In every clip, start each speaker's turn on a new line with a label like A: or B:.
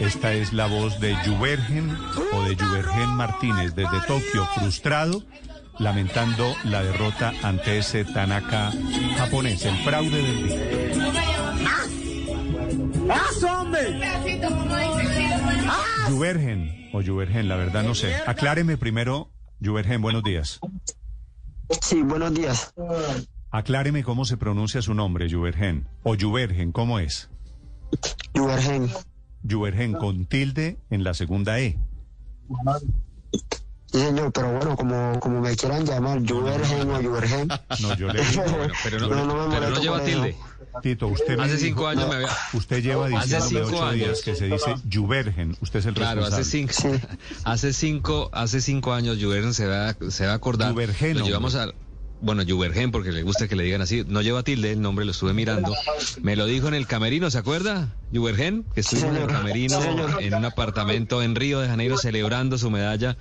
A: Esta es la voz de Juvergen o de Juvergen Martínez desde Tokio, frustrado, lamentando la derrota ante ese Tanaka japonés, el fraude del día. Juvergen o Juvergen, la verdad no sé. Acláreme primero, Juvergen, buenos días.
B: Sí, buenos días.
A: Acláreme cómo se pronuncia su nombre, Juvergen. O Juvergen, ¿cómo es?
B: Juvergen.
A: Juvergen con tilde en la segunda E.
B: Sí, señor, pero bueno, como, como me quieran llamar, Juvergen o Juvergen.
A: No, yo le digo,
C: Bueno, pero no,
B: No, no me
C: pero no
B: molesto
C: lleva
B: eso.
C: tilde.
A: Tito, usted me
C: Hace
A: dijo-
C: cinco años me había...
A: Usted lleva
C: Hace
A: diciéndome
C: cinco
A: ocho días
C: años.
A: que se dice Juvergen. Usted es el
C: Claro, hace
A: responsable.
C: cinco, hace cinco, hace cinco años Juvergen se va, se va a acordar.
A: Juvergen,
C: Lo llevamos al, bueno, Juvergen, porque le gusta que le digan así. No lleva tilde, el nombre lo estuve mirando. Me lo dijo en el camerino, ¿se acuerda? Juvergen, que estuvimos en el camerino,
B: Sí,
C: en un apartamento en Río de Janeiro, celebrando su medalla,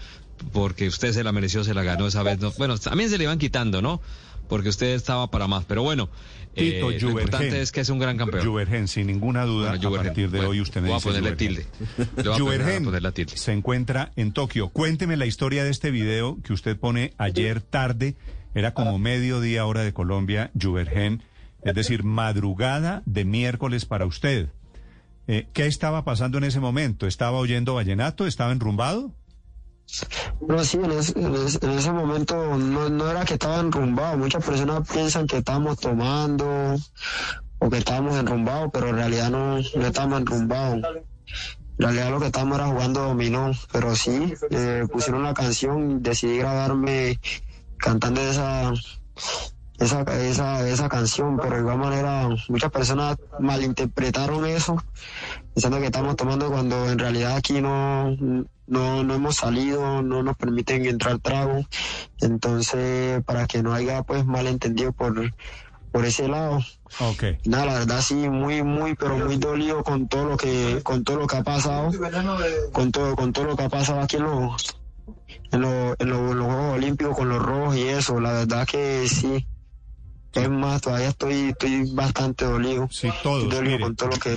C: porque usted se la mereció, se la ganó esa vez. ¿no? Bueno, también se le iban quitando, ¿no? Porque usted estaba para más. Pero bueno, eh,
A: Tito,
C: lo importante es que es un gran campeón.
A: Juvergen, sin ninguna duda,
C: Bueno,
A: a partir de
C: Bueno,
A: hoy usted me
C: voy a
A: dice
C: ponerle tilde. Voy a empezar a
A: Juvergen
C: poner la tilde.
A: se encuentra en Tokio. Cuénteme la historia de este video que usted pone ayer tarde. Era como mediodía hora de Colombia, Juvergen. Es decir, madrugada de miércoles para usted. Eh, ¿Qué estaba pasando en ese momento? ¿Estaba oyendo vallenato? ¿Estaba enrumbado?
B: No, sí, en ese, en ese- en ese momento no, no era que estaba enrumbado. Muchas personas piensan que estábamos tomando o que estábamos enrumbados, pero en realidad no, no estábamos enrumbados. En realidad lo que estábamos era jugando dominó, pero sí, eh, pusieron la canción decidí grabarme cantando esa, esa, esa, esa canción, pero de igual manera muchas personas malinterpretaron eso, pensando que estamos tomando cuando en realidad aquí no, no, no hemos salido, no nos permiten entrar trago, entonces para que no haya pues malentendido por, por ese lado.
A: Ok.
B: Nada, la verdad sí, muy, muy, pero muy dolido con todo lo que, con todo lo que ha pasado, con todo, con todo lo que ha pasado aquí en los, en los, en en los Juegos Olímpicos, con los rojos y eso, la verdad que sí. Es más, todavía estoy, estoy bastante dolido.
A: Sí, todos,
B: dolido
A: mire,
B: con todo lo que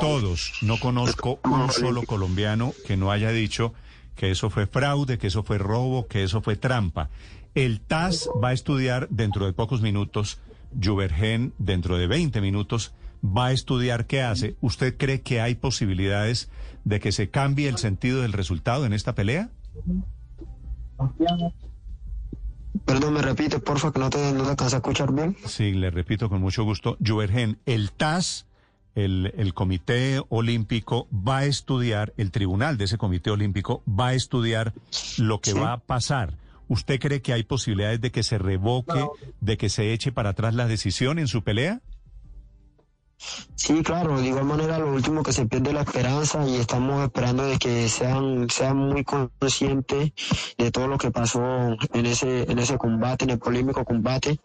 A: todos. No conozco un solo colombiano que no haya dicho que eso fue fraude, que eso fue robo, que eso fue trampa. El TAS va a estudiar dentro de pocos minutos, Juvergen dentro de 20 minutos va a estudiar qué hace. ¿Usted cree que hay posibilidades de que se cambie el sentido del resultado en esta pelea?
B: Perdón, me repite, porfa, que no te, no te alcanza a escuchar bien.
A: Sí, le repito con mucho gusto. Juvergen, el TAS, el, el Comité Olímpico, va a estudiar, el tribunal de ese Comité Olímpico va a estudiar lo que
B: Sí.
A: va a pasar. ¿Usted cree que hay posibilidades de que se revoque, de que se eche para atrás la decisión en su pelea?
B: Sí, claro, de igual manera lo último que se pierde la esperanza y estamos esperando de que sean, sean muy conscientes de todo lo que pasó en ese, en ese combate, en el polémico combate,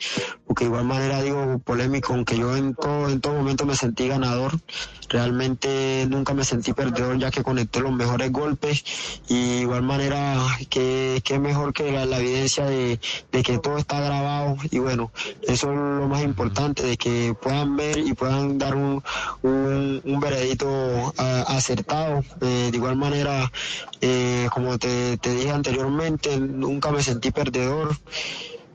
B: porque de igual manera digo polémico, aunque yo en todo, en todo momento me sentí ganador, realmente nunca me sentí perdedor ya que conecté los mejores golpes y de igual manera que, que mejor que la, la evidencia de, de que todo está grabado y bueno, eso es lo más importante, de que puedan ver y puedan dar un, un, un veredicto ah, acertado. Eh, de igual manera, eh, como te, te dije anteriormente, nunca me sentí perdedor.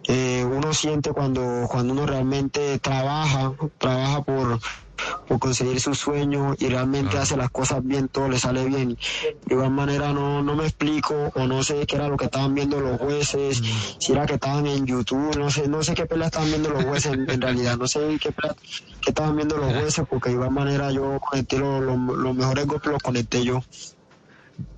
B: Eh, uno siente cuando, cuando uno realmente trabaja, trabaja por, por conseguir sus sueños y realmente hace las cosas bien, todo le sale bien. De igual manera no, no me explico o no sé qué era lo que estaban viendo los jueces, si era que estaban en YouTube, no sé, no sé qué pelea estaban viendo los jueces en, en realidad, no sé qué pelea que estaban viendo los jueces porque de igual manera yo conecté los, los, los mejores golpes los conecté yo.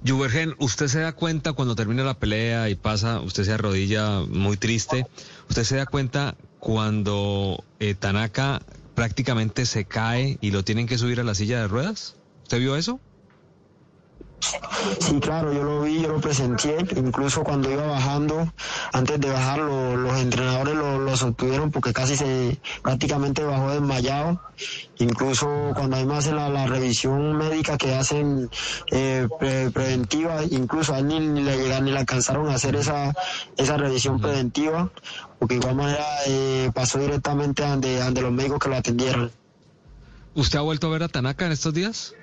C: Juvergen, usted se da cuenta cuando termina la pelea y pasa, usted se arrodilla muy triste, usted se da cuenta cuando eh, Tanaka prácticamente se cae y lo tienen que subir a la silla de ruedas. ¿Usted vio eso?
B: Sí, claro, yo lo vi, yo lo presenté, incluso cuando iba bajando, antes de bajar lo- los entrenadores lo, lo sostuvieron porque casi se prácticamente bajó desmayado, incluso cuando me hacen la, la revisión médica que hacen eh, pre- preventiva, incluso a él ni, ni le llegaron ni le alcanzaron a hacer esa, esa revisión preventiva, porque de igual manera eh, pasó directamente ante, ante los médicos que lo atendieron.
C: ¿Usted ha vuelto a ver a Tanaka en estos días?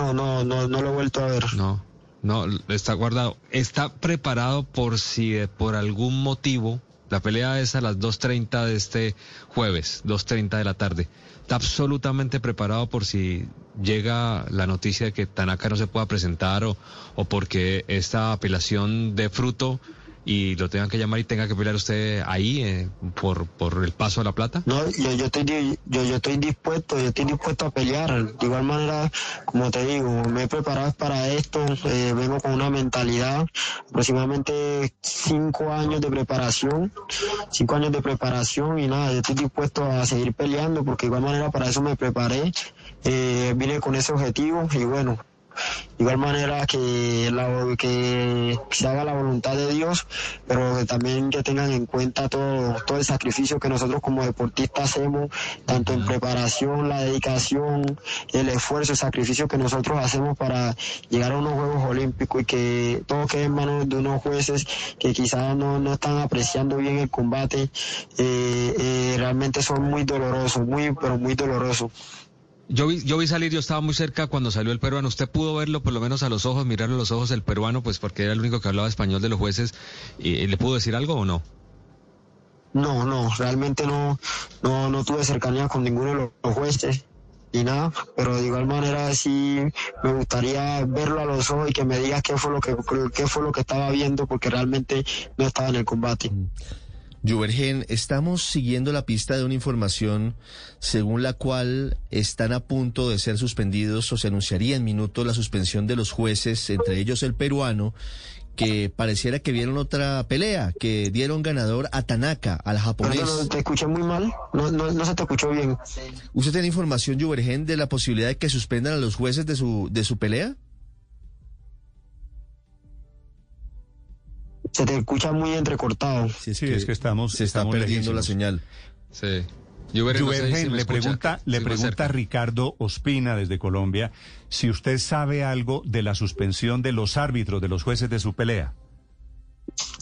B: No, no, no, no lo he vuelto a ver.
C: No, no, está guardado. Está preparado por si por algún motivo la pelea es a las 2.30 de este jueves, 2.30 de la tarde. Está absolutamente preparado por si llega la noticia de que Tanaka no se pueda presentar o, o porque esta apelación de fruto y lo tengan que llamar y tenga que pelear usted ahí eh, por, por el paso de la plata?
B: No, yo, yo, estoy, yo, yo estoy dispuesto, yo estoy dispuesto a pelear. De igual manera, como te digo, me he preparado para esto, eh, vengo con una mentalidad, aproximadamente cinco años de preparación, cinco años de preparación y nada, yo estoy dispuesto a seguir peleando porque de igual manera para eso me preparé, eh, vine con ese objetivo y bueno, igual manera que, la, que se haga la voluntad de Dios, pero que también que tengan en cuenta todo, todo el sacrificio que nosotros como deportistas hacemos, tanto en preparación, la dedicación, el esfuerzo, el sacrificio que nosotros hacemos para llegar a unos Juegos Olímpicos y que todo quede en manos de unos jueces que quizás no, no están apreciando bien el combate, eh, eh, realmente son muy dolorosos, muy, pero muy dolorosos.
C: Yo vi, yo vi salir, yo estaba muy cerca cuando salió el peruano. ¿Usted pudo verlo por lo menos a los ojos, mirarlo a los ojos el peruano, pues porque era el único que hablaba español de los jueces? ¿Y le pudo decir algo o no?
B: No, no, realmente no, no, no tuve cercanía con ninguno de los jueces ni nada, pero de igual manera sí me gustaría verlo a los ojos y que me diga qué fue lo que qué fue lo que estaba viendo porque realmente no estaba en el combate.
D: Juvergen, estamos siguiendo la pista de una información según la cual están a punto de ser suspendidos o se anunciaría en minutos la suspensión de los jueces, entre ellos el peruano, que pareciera que vieron otra pelea, que dieron ganador a Tanaka, al japonés.
B: No, no, te escuché muy mal, no, no, no se te escuchó bien.
D: ¿Usted tiene información, Juvergen, de la posibilidad de que suspendan a los jueces de su, de su pelea?
B: Se te escucha muy entrecortado.
A: Sí, es que, es que estamos,
D: se está
A: estamos
D: perdiendo la señal.
C: Sí. Juvergen, no sé si
A: Juvergen,
C: me
A: le pregunta, le pregunta. Ricardo Ospina desde Colombia si usted sabe algo de la suspensión de los árbitros, de los jueces de su pelea.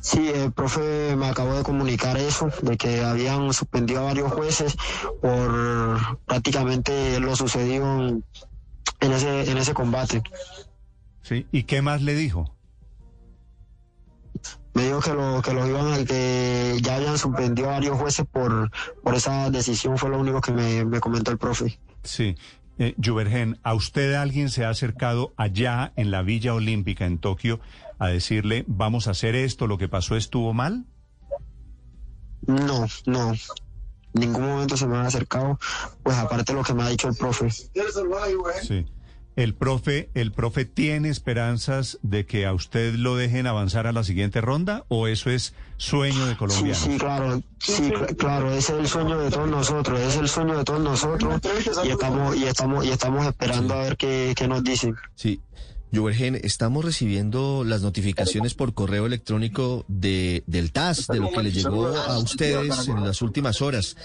B: Sí, el profe me acabó de comunicar eso, de que habían suspendido a varios jueces por prácticamente lo sucedido en, en ese, en ese combate.
A: ¿Sí? ¿Y qué más le dijo?
B: Me dijo que lo que los iban a, que ya habían suspendido a varios jueces por, por esa decisión, fue lo único que me, me comentó el profe.
A: Sí. Eh, Juvergen, ¿a usted alguien se ha acercado allá en la Villa Olímpica en Tokio a decirle, vamos a hacer esto, lo que pasó estuvo mal?
B: No, no. Ningún momento se me han acercado, pues aparte de lo que me ha dicho el profe.
A: Sí. El profe, el profe tiene esperanzas de que a usted lo dejen avanzar a la siguiente ronda o eso es sueño de
B: Sí,
A: colombianos.
B: sí, claro, sí, cl- claro, ese es el sueño de todos nosotros, es el sueño de todos nosotros y estamos y estamos y estamos esperando a ver qué, qué nos dicen.
D: Sí. Juvergen, estamos recibiendo las notificaciones por correo electrónico de, del TAS, de lo que le llegó a ustedes en las últimas horas.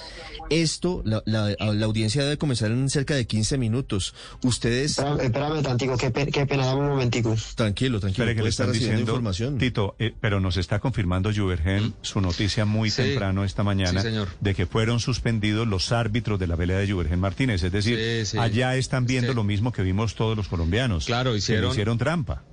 D: Esto, la, la, la audiencia debe comenzar en cerca de 15 minutos. Ustedes,
B: Espérame, tantico, qué, qué pena, dame un momentico.
D: tranquilo, tranquilo,
A: Espere que le están
D: recibiendo
A: diciendo,
D: información.
A: Tito, eh, pero nos está confirmando Juvergen su noticia muy
C: Sí.
A: temprano esta mañana
C: Sí, señor.
A: de que fueron suspendidos los árbitros de la pelea de Juvergen Martínez. Es decir,
C: Sí, sí.
A: allá están viendo
C: Sí.
A: lo mismo que vimos todos los colombianos.
C: Claro, hicieron-
A: hicieron trampa.